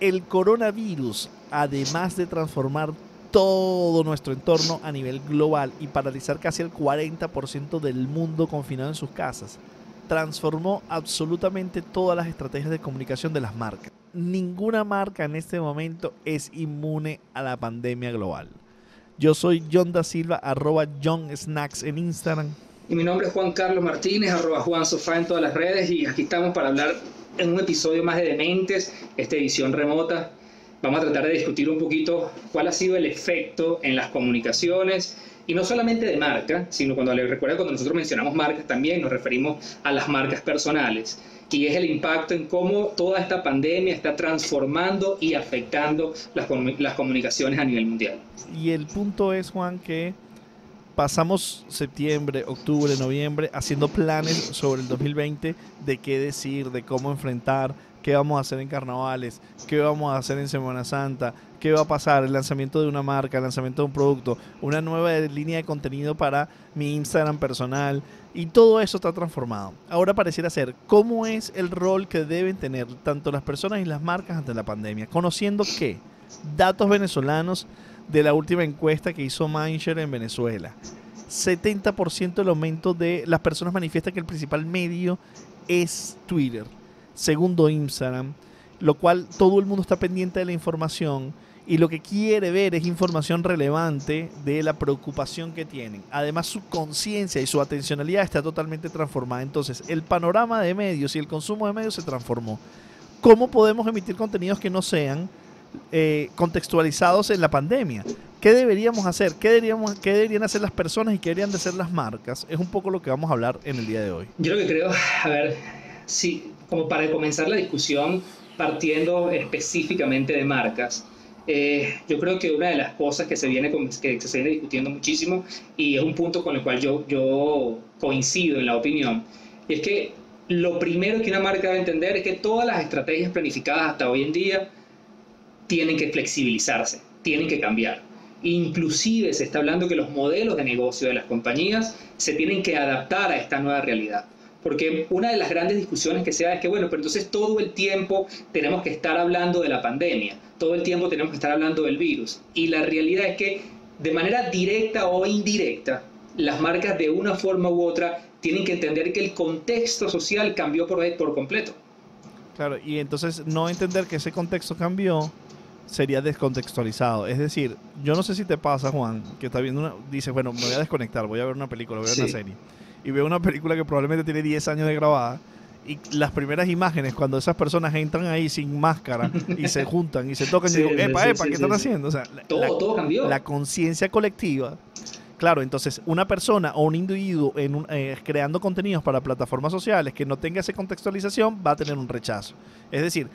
El coronavirus, además de transformar todo nuestro entorno a nivel global y paralizar casi el 40% del mundo confinado en sus casas, transformó absolutamente todas las estrategias de comunicación de las marcas. Ninguna marca en este momento es inmune a la pandemia global. Yo soy John da Silva, arroba John Snacks en Instagram. Y mi nombre es Juan Carlos Martínez, arroba Juan Sofá en todas las redes. Y aquí estamos para hablar en un episodio más de Dementes, esta edición remota. Vamos a tratar de discutir un poquito cuál ha sido el efecto en las comunicaciones y no solamente de marca, sino cuando le recuerda cuando nosotros mencionamos marcas también nos referimos a las marcas personales. Y es el impacto en cómo toda esta pandemia está transformando y afectando las, las comunicaciones a nivel mundial. Y el punto es, Juan, que pasamos septiembre, octubre, noviembre haciendo planes sobre el 2020 de qué decir, de cómo enfrentar, qué vamos a hacer en carnavales, qué vamos a hacer en Semana Santa, qué va a pasar, el lanzamiento de una marca, el lanzamiento de un producto, una nueva línea de contenido para mi Instagram personal y todo eso está transformado. Ahora pareciera ser cómo es el rol que deben tener tanto las personas y las marcas ante la pandemia, conociendo que datos venezolanos de la última encuesta que hizo Mindshare en Venezuela. 70% del aumento de las personas manifiesta que el principal medio es Twitter, segundo Instagram, lo cual todo el mundo está pendiente de la información y lo que quiere ver es información relevante de la preocupación que tienen. Además, su conciencia y su atencionalidad está totalmente transformada. Entonces, el panorama de medios y el consumo de medios se transformó. ¿Cómo podemos emitir contenidos que no sean eh, contextualizados en la pandemia? ¿Qué deberíamos hacer? ¿Qué, deberíamos, ¿Qué deberían hacer las personas y qué deberían de hacer las marcas? Es un poco lo que vamos a hablar en el día de hoy. Yo lo que creo, a ver, sí, como para comenzar la discusión partiendo específicamente de marcas, eh, yo creo que una de las cosas que se, viene, que se viene discutiendo muchísimo y es un punto con el cual yo, yo coincido en la opinión, es que lo primero que una marca debe entender es que todas las estrategias planificadas hasta hoy en día tienen que flexibilizarse, tienen que cambiar. Inclusive se está hablando que los modelos de negocio de las compañías se tienen que adaptar a esta nueva realidad. Porque una de las grandes discusiones que se da es que, bueno, pero entonces todo el tiempo tenemos que estar hablando de la pandemia, todo el tiempo tenemos que estar hablando del virus. Y la realidad es que de manera directa o indirecta, las marcas de una forma u otra tienen que entender que el contexto social cambió por, por completo. Claro, y entonces no entender que ese contexto cambió sería descontextualizado. Es decir, yo no sé si te pasa, Juan, que está viendo una. Dices, bueno, me voy a desconectar, voy a ver una película, voy a ver una serie y veo una película que probablemente tiene 10 años de grabada y las primeras imágenes cuando esas personas entran ahí sin máscara y se juntan y se tocan y digo, epa, epa, ¿qué están haciendo? O sea, todo, la, todo cambió. La conciencia colectiva. Claro, entonces una persona o un individuo en eh, creando contenidos para plataformas sociales que no tenga esa contextualización va a tener un rechazo. Es decir,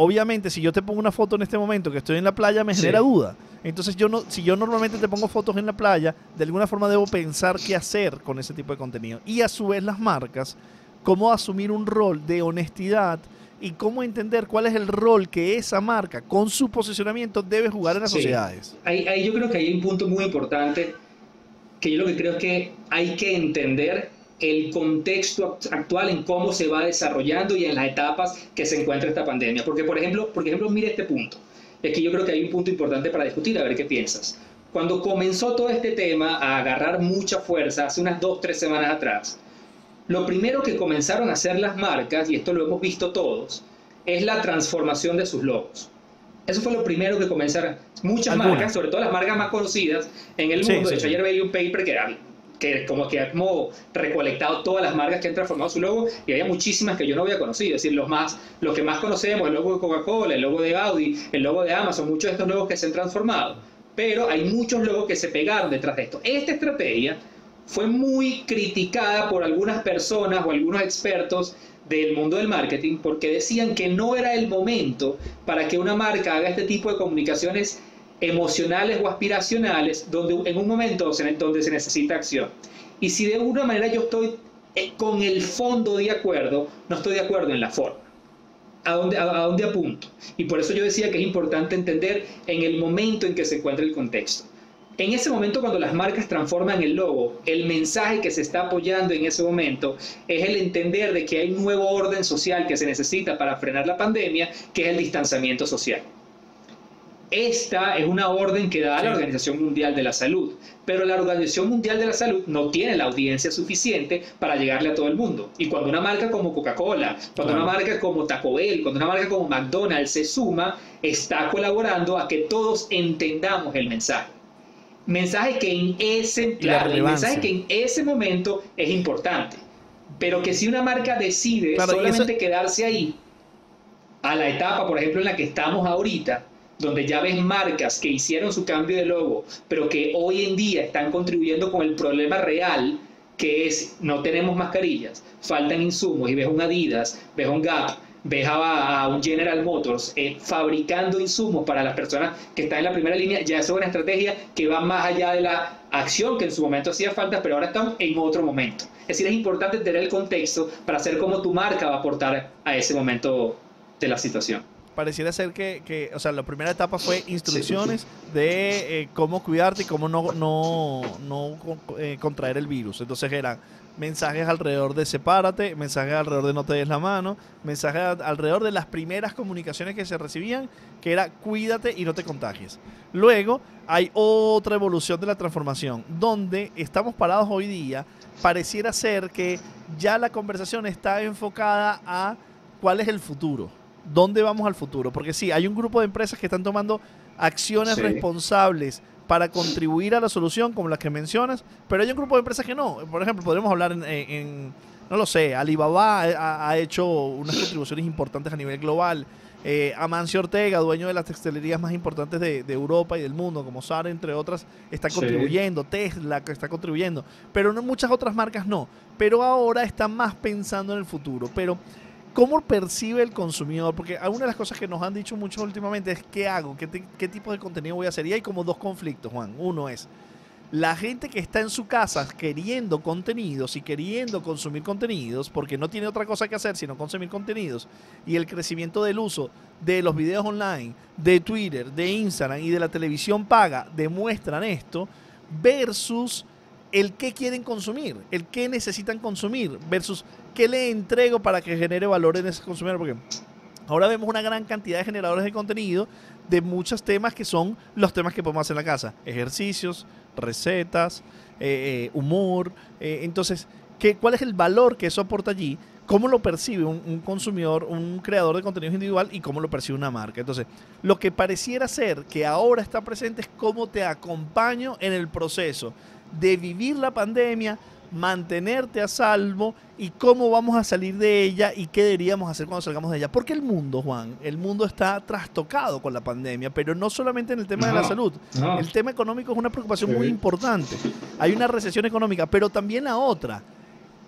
obviamente si yo te pongo una foto en este momento que estoy en la playa me genera duda. Entonces yo no, si yo normalmente te pongo fotos en la playa, de alguna forma debo pensar qué hacer con ese tipo de contenido. Y a su vez las marcas, cómo asumir un rol de honestidad y cómo entender cuál es el rol que esa marca con su posicionamiento debe jugar en las sociedades. Ahí, ahí yo creo que hay un punto muy importante que yo lo que creo es que hay que entender el contexto actual en cómo se va desarrollando y en las etapas que se encuentra esta pandemia. Porque, por ejemplo, por ejemplo mire este punto. Es que yo creo que hay un punto importante para discutir, a ver qué piensas. Cuando comenzó todo este tema a agarrar mucha fuerza, hace unas dos, tres semanas atrás, lo primero que comenzaron a hacer las marcas, y esto lo hemos visto todos, es la transformación de sus logos. Eso fue lo primero que comenzaron. Muchas marcas, sobre todo las marcas más conocidas en el mundo. de hecho, ayer veía un paper que que como que ha recolectado todas las marcas que han transformado su logo y había muchísimas que yo no había conocido, es decir, los más los que más conocemos, el logo de Coca-Cola, el logo de Audi, el logo de Amazon, muchos de estos logos que se han transformado, pero hay muchos logos que se pegaron detrás de esto. Esta estrategia fue muy criticada por algunas personas o algunos expertos del mundo del marketing porque decían que no era el momento para que una marca haga este tipo de comunicaciones emocionales o aspiracionales donde, en un momento donde se necesita acción. Y si de alguna manera yo estoy eh, con el fondo de acuerdo, no estoy de acuerdo en la forma. ¿A dónde, a, dónde apunto? Y por eso yo decía que es importante entender en el momento en que se encuentra el contexto. En ese momento cuando las marcas transforman el logo, el mensaje que se está apoyando en ese momento es el entender de que hay un nuevo orden social que se necesita para frenar la pandemia, que es el distanciamiento social. Esta es una orden que da la Organización Mundial de la Salud, pero la Organización Mundial de la Salud no tiene la audiencia suficiente para llegarle a todo el mundo. Y cuando una marca como Coca-Cola, cuando una marca como Taco Bell, cuando una marca como McDonald's se suma, está colaborando a que todos entendamos el mensaje. Mensaje que en ese, mensaje que en ese momento es importante, pero que si una marca decide solamente quedarse ahí, a la etapa, por ejemplo, en la que estamos ahorita, donde ya ves marcas que hicieron su cambio de logo, pero que hoy en día están contribuyendo con el problema real, que es no tenemos mascarillas, faltan insumos, y ves un Adidas, ves un Gap, ves a, un General Motors eh, fabricando insumos para las personas que están en la primera línea, ya es una estrategia que va más allá de la acción que en su momento hacía falta, pero ahora estamos en otro momento. Es decir, es importante tener el contexto para saber cómo tu marca va a aportar a ese momento de la situación pareciera ser que, o sea, la primera etapa fue instrucciones de eh, cómo cuidarte y cómo no, no, no eh, contraer el virus. Entonces eran mensajes alrededor de sepárate, mensajes alrededor de no te des la mano, mensajes alrededor de las primeras comunicaciones que se recibían, que era cuídate y no te contagies. Luego hay otra evolución de la transformación, donde estamos parados hoy día, pareciera ser que ya la conversación está enfocada a cuál es el futuro dónde vamos al futuro. Porque sí, hay un grupo de empresas que están tomando acciones responsables para contribuir a la solución, como las que mencionas, pero hay un grupo de empresas que no. Por ejemplo, podríamos hablar en, no lo sé, Alibaba ha, hecho unas contribuciones importantes a nivel global. Eh, Amancio Ortega, dueño de las textilerías más importantes de, Europa y del mundo, como Zara, entre otras, está contribuyendo. Tesla que está contribuyendo. Pero no, muchas otras marcas no. Pero ahora están más pensando en el futuro. Pero ¿Cómo percibe el consumidor? Porque una de las cosas que nos han dicho mucho últimamente es ¿qué hago? ¿Qué, tipo de contenido voy a hacer? Y hay como dos conflictos, Juan. Uno es la gente que está en su casa queriendo contenidos y queriendo consumir contenidos, porque no tiene otra cosa que hacer sino consumir contenidos, y el crecimiento del uso de los videos online, de Twitter, de Instagram y de la televisión paga demuestran esto, versus el qué quieren consumir, el qué necesitan consumir, versus qué le entrego para que genere valor en ese consumidor. Porque ahora vemos una gran cantidad de generadores de contenido de muchos temas que son los temas que podemos hacer en la casa. Ejercicios, recetas, eh, eh, humor. Eh, entonces, ¿qué, ¿cuál es el valor que eso aporta allí? ¿Cómo lo percibe un, un, consumidor, un creador de contenido individual y cómo lo percibe una marca? Entonces, lo que pareciera ser que ahora está presente es cómo te acompaño en el proceso de vivir la pandemia, mantenerte a salvo y cómo vamos a salir de ella y qué deberíamos hacer cuando salgamos de ella. Porque el mundo, Juan, el mundo está trastocado con la pandemia, pero no solamente en el tema de la salud. El tema económico es una preocupación muy importante. Hay una recesión económica, pero también la otra.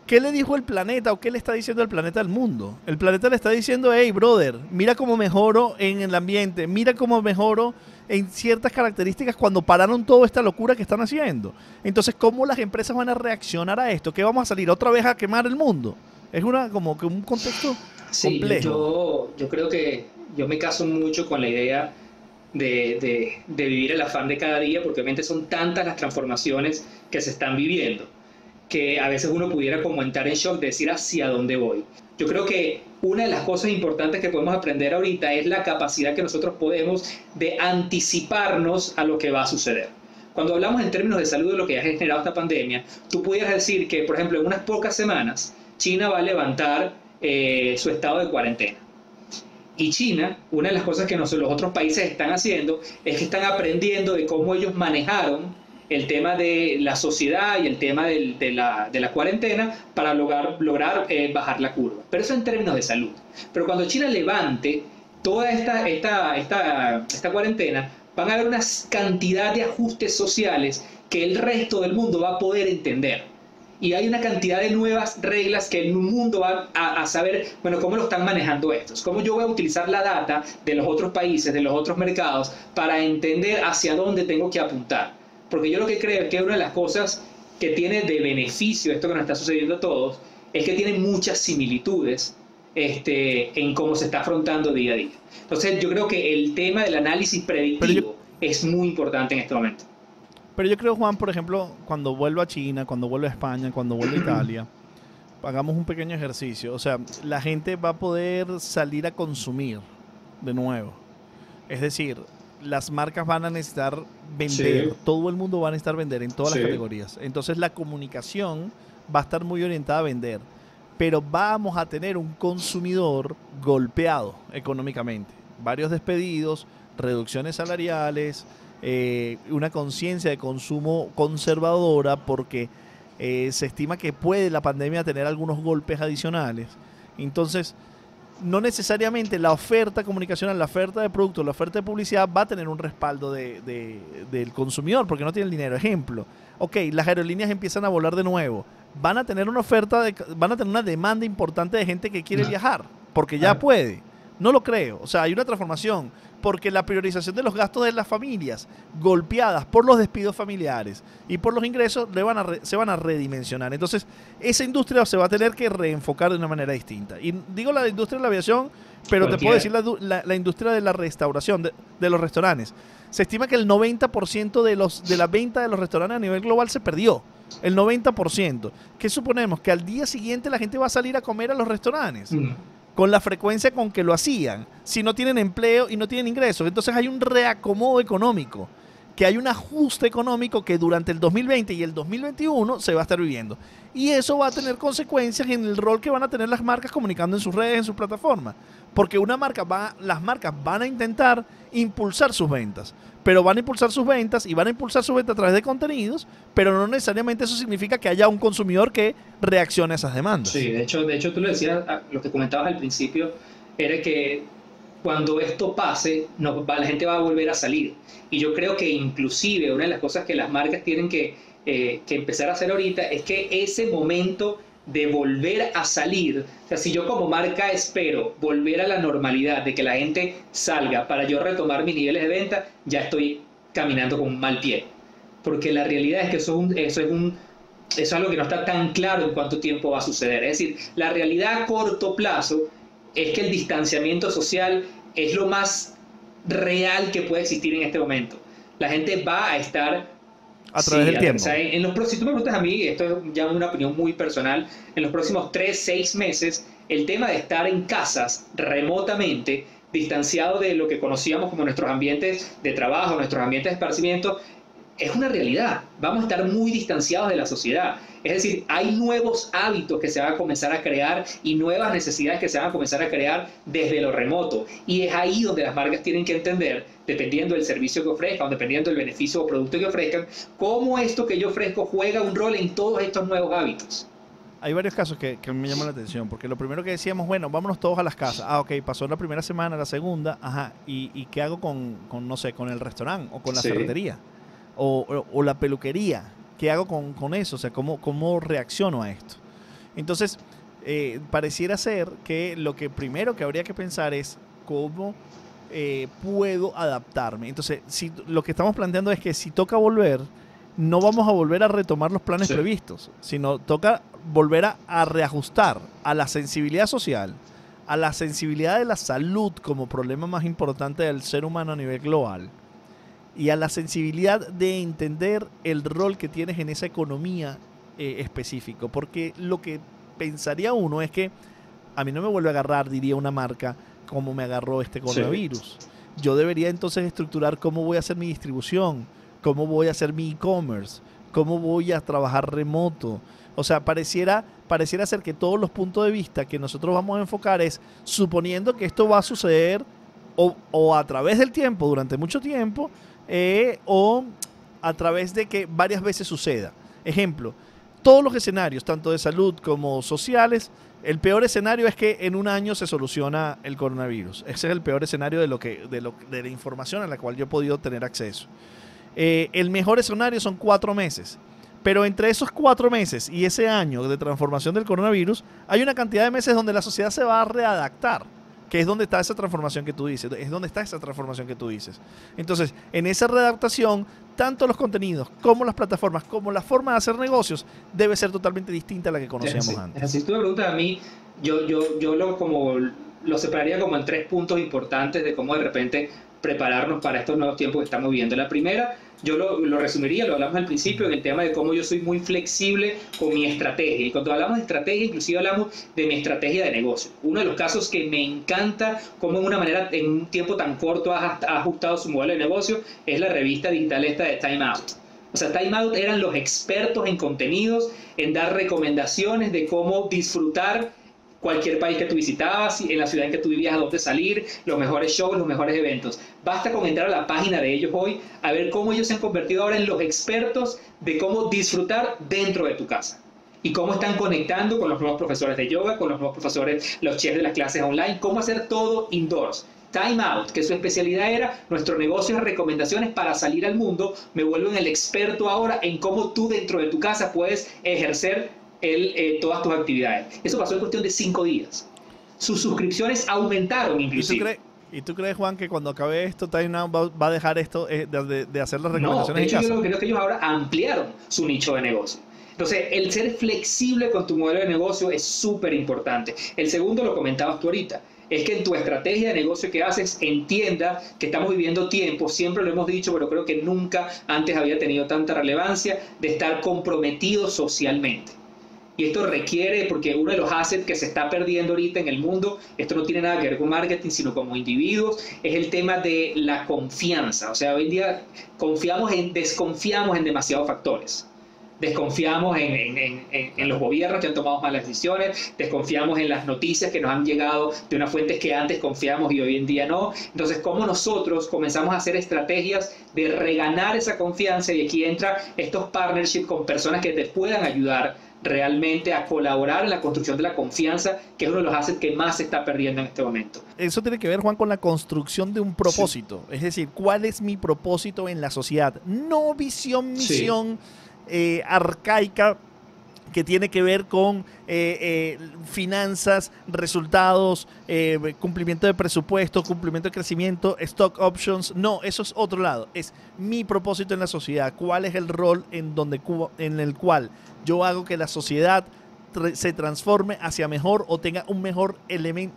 ¿Qué le dijo el planeta o qué le está diciendo el planeta al mundo? El planeta le está diciendo, hey, brother, mira cómo mejoro en el ambiente, mira cómo mejoro en ciertas características cuando pararon toda esta locura que están haciendo. Entonces, ¿cómo las empresas van a reaccionar a esto? ¿Qué vamos a salir otra vez a quemar el mundo? Es una como que un contexto sí, Yo, yo creo que yo me caso mucho con la idea de, de, vivir el afán de cada día, porque obviamente son tantas las transformaciones que se están viviendo, que a veces uno pudiera como entrar en shock, decir hacia dónde voy. Yo creo que una de las cosas importantes que podemos aprender ahorita es la capacidad que nosotros podemos de anticiparnos a lo que va a suceder. Cuando hablamos en términos de salud de lo que ha generado esta pandemia, tú pudieras decir que, por ejemplo, en unas pocas semanas, China va a levantar eh, su estado de cuarentena. Y China, una de las cosas que los otros países están haciendo es que están aprendiendo de cómo ellos manejaron el tema de la sociedad y el tema de, la, de, la, cuarentena para lograr, lograr eh, bajar la curva. Pero eso en términos de salud. Pero cuando China levante toda esta, esta, esta, esta cuarentena, van a haber una cantidad de ajustes sociales que el resto del mundo va a poder entender. Y hay una cantidad de nuevas reglas que el mundo va a, a, saber, bueno, cómo lo están manejando estos, cómo yo voy a utilizar la data de los otros países, de los otros mercados, para entender hacia dónde tengo que apuntar. Porque yo lo que creo es que una de las cosas que tiene de beneficio esto que nos está sucediendo a todos es que tiene muchas similitudes este, en cómo se está afrontando día a día. Entonces yo creo que el tema del análisis predictivo es muy importante en este momento. Pero yo creo, Juan, por ejemplo, cuando vuelva a China, cuando vuelva a España, cuando vuelva a Italia, hagamos un pequeño ejercicio. O sea, la gente va a poder salir a consumir de nuevo. Es decir, las marcas van a necesitar vender, todo el mundo va a necesitar vender en todas las categorías. Entonces la comunicación va a estar muy orientada a vender, pero vamos a tener un consumidor golpeado económicamente. Varios despedidos, reducciones salariales, eh, una conciencia de consumo conservadora porque eh, se estima que puede la pandemia tener algunos golpes adicionales. Entonces, no necesariamente la oferta comunicacional, la oferta de producto, la oferta de publicidad va a tener un respaldo de, del consumidor porque no tiene el dinero. Ejemplo, ok, las aerolíneas empiezan a volar de nuevo. Van a tener una oferta, de, van a tener una demanda importante de gente que quiere viajar porque ya puede. No lo creo. O sea, hay una transformación porque la priorización de los gastos de las familias golpeadas por los despidos familiares y por los ingresos van a se van a redimensionar. Entonces, esa industria se va a tener que reenfocar de una manera distinta. Y digo la industria de la aviación, pero te puedo decir la, industria de la restauración, de, los restaurantes. Se estima que el 90% de, los, de la venta de los restaurantes a nivel global se perdió. El 90%. ¿Qué suponemos? Que al día siguiente la gente va a salir a comer a los restaurantes. Mm con la frecuencia con que lo hacían, si no tienen empleo y no tienen ingresos. Entonces hay un reacomodo económico, que hay un ajuste económico que durante el 2020 y el 2021 se va a estar viviendo. Y eso va a tener consecuencias en el rol que van a tener las marcas comunicando en sus redes, en sus plataformas. Porque una marca va, las marcas van a intentar impulsar sus ventas pero van a impulsar sus ventas y van a impulsar su venta a través de contenidos, pero no necesariamente eso significa que haya un consumidor que reaccione a esas demandas. Sí, de hecho, de hecho tú lo decías, ah, lo que comentabas al principio, era que cuando esto pase, no, la gente va a volver a salir. Y yo creo que inclusive una de las cosas que las marcas tienen que, eh, que empezar a hacer ahorita es que ese momento de volver a salir, o sea, si yo como marca espero volver a la normalidad, de que la gente salga para yo retomar mis niveles de venta, ya estoy caminando con un mal pie. Porque la realidad es que eso es, un, eso es un eso es algo que no está tan claro en cuánto tiempo va a suceder. Es decir, la realidad a corto plazo es que el distanciamiento social es lo más real que puede existir en este momento. La gente va a estar a través del tiempo. en, los, si tú me preguntas a mí, esto es ya una opinión muy personal, en los próximos 3, 6 meses, el tema de estar en casas remotamente, distanciado de lo que conocíamos como nuestros ambientes de trabajo, nuestros ambientes de esparcimiento, es una realidad. Vamos a estar muy distanciados de la sociedad. Es decir, hay nuevos hábitos que se van a comenzar a crear y nuevas necesidades que se van a comenzar a crear desde lo remoto. Y es ahí donde las marcas tienen que entender, dependiendo del servicio que ofrezcan dependiendo del beneficio o producto que ofrezcan, cómo esto que yo ofrezco juega un rol en todos estos nuevos hábitos. Hay varios casos que, me llaman la atención, porque lo primero que decíamos, bueno, vámonos todos a las casas. Ah, ok, pasó la primera semana, la segunda, ajá, ¿y, qué hago con, no sé, con el restaurante o con la ferretería? O, la peluquería. ¿Qué hago con, eso? O sea, ¿cómo, ¿cómo reacciono a esto? Entonces, eh, pareciera ser que lo que primero que habría que pensar es cómo eh, puedo adaptarme. Entonces, si lo que estamos planteando es que si toca volver, no vamos a volver a retomar los planes previstos, sino toca volver a, a, reajustar a la sensibilidad social, a la sensibilidad de la salud como problema más importante del ser humano a nivel global y a la sensibilidad de entender el rol que tienes en esa economía eh, específico. Porque lo que pensaría uno es que a mí no me vuelve a agarrar, diría una marca, como me agarró este coronavirus. Yo debería entonces estructurar cómo voy a hacer mi distribución, cómo voy a hacer mi e-commerce, cómo voy a trabajar remoto. O sea, pareciera, pareciera ser que todos los puntos de vista que nosotros vamos a enfocar es suponiendo que esto va a suceder o, o a través del tiempo, durante mucho tiempo, eh, o a través de que varias veces suceda. Ejemplo, todos los escenarios, tanto de salud como sociales, el peor escenario es que en un año se soluciona el coronavirus. Ese es el peor escenario de, lo que, de, lo, de la información a la cual yo he podido tener acceso. Eh, el mejor escenario son cuatro meses. Pero entre esos cuatro meses y ese año de transformación del coronavirus, hay una cantidad de meses donde la sociedad se va a readaptar que es donde está esa transformación que tú dices, es donde está esa transformación que tú dices. Entonces, en esa redactación, tanto los contenidos como las plataformas, como la forma de hacer negocios, debe ser totalmente distinta a la que conocíamos antes. Si tú me preguntas a mí, yo, yo, yo lo, como, lo separaría como en tres puntos importantes de cómo de repente prepararnos para estos nuevos tiempos que estamos viviendo. La primera, yo lo, lo, resumiría, lo hablamos al principio, en el tema de cómo yo soy muy flexible con mi estrategia. Y cuando hablamos de estrategia, inclusive hablamos de mi estrategia de negocio. Uno de los casos que me encanta cómo en una manera, en un tiempo tan corto, ha, ajustado su modelo de negocio, es la revista digital esta de Time Out. O sea, Time Out eran los expertos en contenidos, en dar recomendaciones de cómo disfrutar cualquier país que tú visitabas, en la ciudad en que tú vivías, a dónde salir, los mejores shows, los mejores eventos. Basta con entrar a la página de ellos hoy a ver cómo ellos se han convertido ahora en los expertos de cómo disfrutar dentro de tu casa y cómo están conectando con los nuevos profesores de yoga, con los nuevos profesores, los chefs de las clases online, cómo hacer todo indoors. Time Out, que su especialidad era nuestro negocio de recomendaciones para salir al mundo, me vuelvo en el experto ahora en cómo tú dentro de tu casa puedes ejercer el, eh, todas tus actividades. Eso pasó en cuestión de cinco días. Sus suscripciones aumentaron inclusive. ¿Y tú crees, Juan, que cuando acabe esto, Time Out va, a dejar esto eh, de, hacer las recomendaciones? No, de hecho, yo creo que ellos ahora ampliaron su nicho de negocio. Entonces, el ser flexible con tu modelo de negocio es súper importante. El segundo lo comentabas tú ahorita es que en tu estrategia de negocio que haces entienda que estamos viviendo tiempos, siempre lo hemos dicho, pero creo que nunca antes había tenido tanta relevancia de estar comprometido socialmente. Y esto requiere, porque uno de los assets que se está perdiendo ahorita en el mundo, esto no tiene nada que ver con marketing, sino como individuos, es el tema de la confianza. O sea, hoy en día confiamos en, desconfiamos en demasiados factores desconfiamos en, los gobiernos que han tomado malas decisiones, desconfiamos en las noticias que nos han llegado de unas fuentes que antes confiamos y hoy en día no. Entonces, ¿cómo nosotros comenzamos a hacer estrategias de reganar esa confianza? Y aquí entra estos partnerships con personas que te puedan ayudar realmente a colaborar en la construcción de la confianza, que es uno de los assets que más se está perdiendo en este momento. Eso tiene que ver, Juan, con la construcción de un propósito. Es decir, ¿cuál es mi propósito en la sociedad? No visión, misión. Eh, arcaica que tiene que ver con eh, eh, finanzas, resultados, cumplimiento de presupuesto, cumplimiento de crecimiento, stock options. No, eso es otro lado. Es mi propósito en la sociedad. ¿Cuál es el rol en, donde, en el cual yo hago que la sociedad se transforme hacia mejor o tenga un mejor elemento?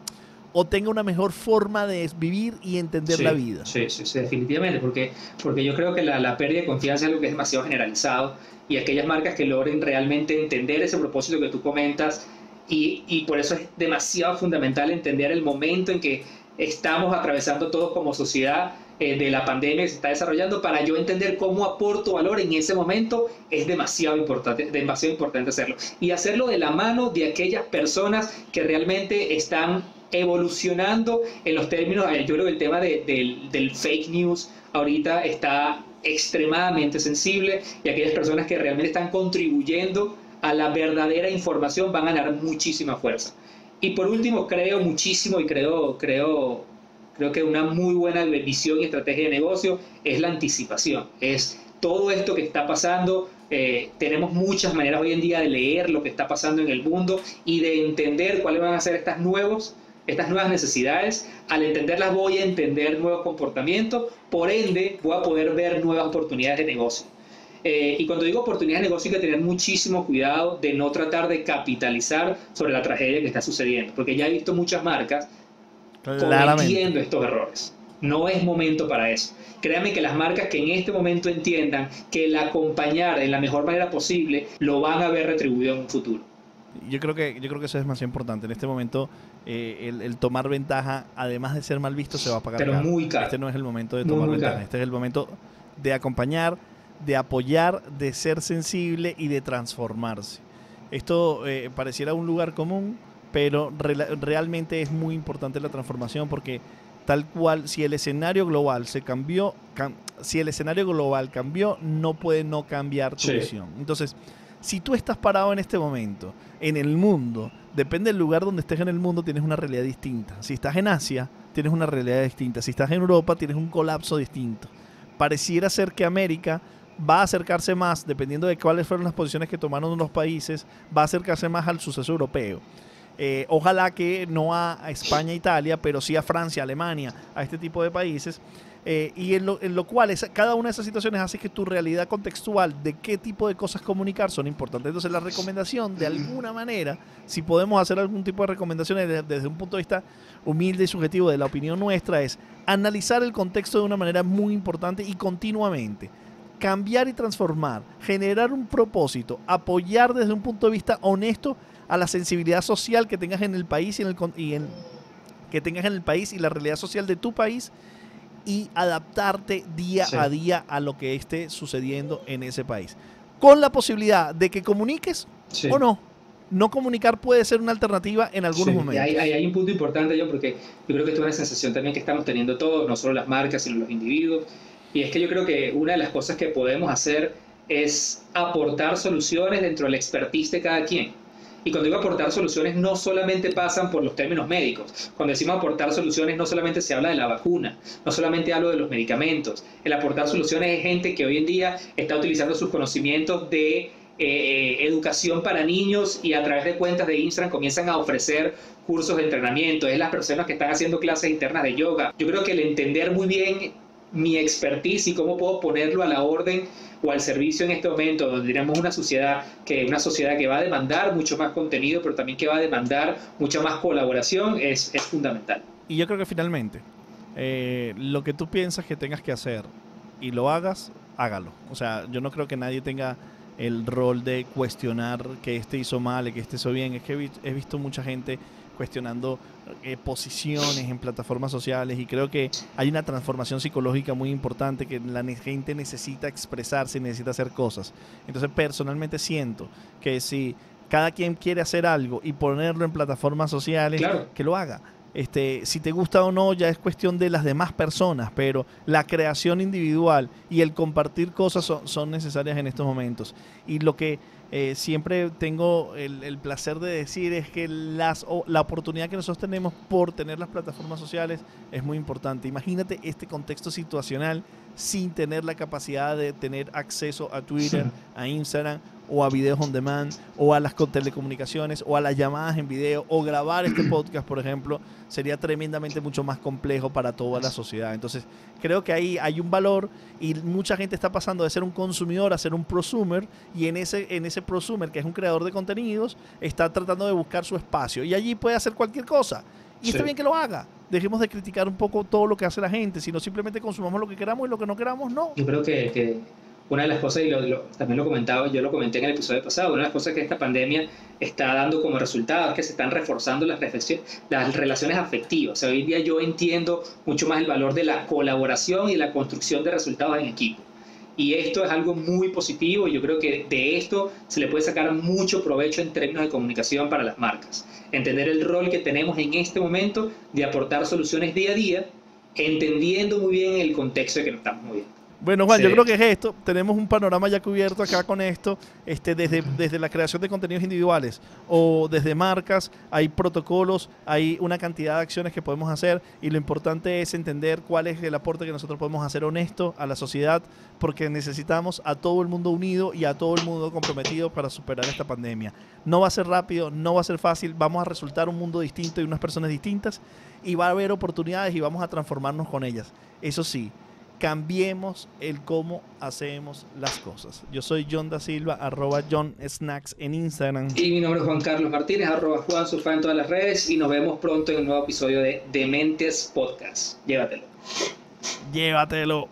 O tenga una mejor forma de vivir y entender la vida. Sí, sí, sí, definitivamente, porque, porque yo creo que la, la, pérdida de confianza es algo que es demasiado generalizado y aquellas marcas que logren realmente entender ese propósito que tú comentas y, y por eso es demasiado fundamental entender el momento en que estamos atravesando todos como sociedad eh, de la pandemia que se está desarrollando para yo entender cómo aporto valor en ese momento es demasiado importante, demasiado importante hacerlo. Y hacerlo de la mano de aquellas personas que realmente están evolucionando en los términos, eh, yo creo que el tema del, fake news ahorita está extremadamente sensible y aquellas personas que realmente están contribuyendo a la verdadera información van a ganar muchísima fuerza. Y por último, creo muchísimo y creo, creo, creo que una muy buena visión y estrategia de negocio es la anticipación. Es todo esto que está pasando. Eh, tenemos muchas maneras hoy en día de leer lo que está pasando en el mundo y de entender cuáles van a ser estas nuevos estas nuevas necesidades, al entenderlas voy a entender nuevos comportamientos, por ende voy a poder ver nuevas oportunidades de negocio. Eh, y cuando digo oportunidades de negocio hay que tener muchísimo cuidado de no tratar de capitalizar sobre la tragedia que está sucediendo, porque ya he visto muchas marcas cometiendo estos errores. No es momento para eso. Créanme que las marcas que en este momento entiendan que el acompañar en la mejor manera posible lo van a ver retribuido en un futuro. Yo creo que, yo creo que eso es más importante. En este momento, eh, el, tomar ventaja, además de ser mal visto, se va a pagar. Pero muy caro. Este no es el momento de tomar ventaja. Este es el momento de acompañar, de apoyar, de ser sensible y de transformarse. Esto eh, pareciera un lugar común, pero realmente es muy importante la transformación porque tal cual, si el escenario global se cambió, si el escenario global cambió, no puede no cambiar tu visión. Entonces, si tú estás parado en este momento, en el mundo, depende del lugar donde estés en el mundo, tienes una realidad distinta. Si estás en Asia, tienes una realidad distinta. Si estás en Europa, tienes un colapso distinto. Pareciera ser que América va a acercarse más, dependiendo de cuáles fueron las posiciones que tomaron los países, va a acercarse más al suceso europeo. Eh, ojalá que no a, España, Italia, pero sí a Francia, Alemania, a este tipo de países. Eh, y en lo, en lo cual cada una de esas situaciones hace que tu realidad contextual de qué tipo de cosas comunicar son importantes. Entonces la recomendación, de alguna manera, si podemos hacer algún tipo de recomendaciones desde, desde un punto de vista humilde y subjetivo de la opinión nuestra, es analizar el contexto de una manera muy importante y continuamente cambiar y transformar, generar un propósito, apoyar desde un punto de vista honesto a la sensibilidad social que tengas en el país y, en el, que tengas en el país y la realidad social de tu país y adaptarte día a día a lo que esté sucediendo en ese país. Con la posibilidad de que comuniques o no. No comunicar puede ser una alternativa en algunos momentos. Hay, hay, un punto importante, yo, porque yo creo que esto es una sensación también que estamos teniendo todos, no solo las marcas, sino los individuos. Y es que yo creo que una de las cosas que podemos hacer es aportar soluciones dentro del expertise de cada quien. Y cuando digo aportar soluciones, no solamente pasan por los términos médicos. Cuando decimos aportar soluciones, no solamente se habla de la vacuna, no solamente hablo de los medicamentos. El aportar soluciones es gente que hoy en día está utilizando sus conocimientos de eh, educación para niños y a través de cuentas de Instagram comienzan a ofrecer cursos de entrenamiento. Es las personas que están haciendo clases internas de yoga. Yo creo que el entender muy bien mi expertise y cómo puedo ponerlo a la orden o al servicio en este momento, donde tenemos una sociedad que una sociedad que va a demandar mucho más contenido, pero también que va a demandar mucha más colaboración, es, es fundamental. Y yo creo que finalmente, eh, lo que tú piensas que tengas que hacer y lo hagas, hágalo. O sea, yo no creo que nadie tenga el rol de cuestionar que este hizo mal y que este hizo bien. Es que he visto mucha gente cuestionando eh, posiciones en plataformas sociales y creo que hay una transformación psicológica muy importante que la gente necesita expresarse y necesita hacer cosas. Entonces personalmente siento que si cada quien quiere hacer algo y ponerlo en plataformas sociales, que lo haga. Este, si te gusta o no ya es cuestión de las demás personas, pero la creación individual y el compartir cosas son, son necesarias en estos momentos. Y lo que eh, siempre tengo el, placer de decir es que las, la oportunidad que nosotros tenemos por tener las plataformas sociales es muy importante. Imagínate este contexto situacional sin tener la capacidad de tener acceso a Twitter, a Instagram o a videos on demand o a las telecomunicaciones o a las llamadas en video o grabar este podcast, por ejemplo, sería tremendamente mucho más complejo para toda la sociedad. Entonces, creo que ahí hay un valor y mucha gente está pasando de ser un consumidor a ser un prosumer y en ese, en ese prosumer, que es un creador de contenidos, está tratando de buscar su espacio y allí puede hacer cualquier cosa. Y está bien que lo haga. Dejemos de criticar un poco todo lo que hace la gente, sino simplemente consumamos lo que queramos y lo que no queramos, no. Yo creo que una de las cosas, y también lo comentaba, yo lo comenté en el episodio pasado, una de las cosas que esta pandemia está dando como resultado es que se están reforzando las, relaciones afectivas. Hoy en día yo entiendo mucho más el valor de la colaboración y la construcción de resultados en equipo. Y esto es algo muy positivo y yo creo que de esto se le puede sacar mucho provecho en términos de comunicación para las marcas. Entender el rol que tenemos en este momento de aportar soluciones día a día, entendiendo muy bien el contexto de que nos estamos moviendo. Bueno, Juan, yo creo que es esto. Tenemos un panorama ya cubierto acá con esto, este, desde, desde la creación de contenidos individuales o desde marcas, hay protocolos, hay una cantidad de acciones que podemos hacer y lo importante es entender cuál es el aporte que nosotros podemos hacer honesto a la sociedad, porque necesitamos a todo el mundo unido y a todo el mundo comprometido para superar esta pandemia. No va a ser rápido, no va a ser fácil, vamos a resultar un mundo distinto y unas personas distintas y va a haber oportunidades y vamos a transformarnos con ellas. Eso sí, cambiemos el cómo hacemos las cosas. Yo soy John da Silva, arroba John Snacks en Instagram. Y mi nombre es Juan Carlos Martínez, arroba Juan Surfa en todas las redes. Y nos vemos pronto en un nuevo episodio de Dementes Podcast. Llévatelo. Llévatelo.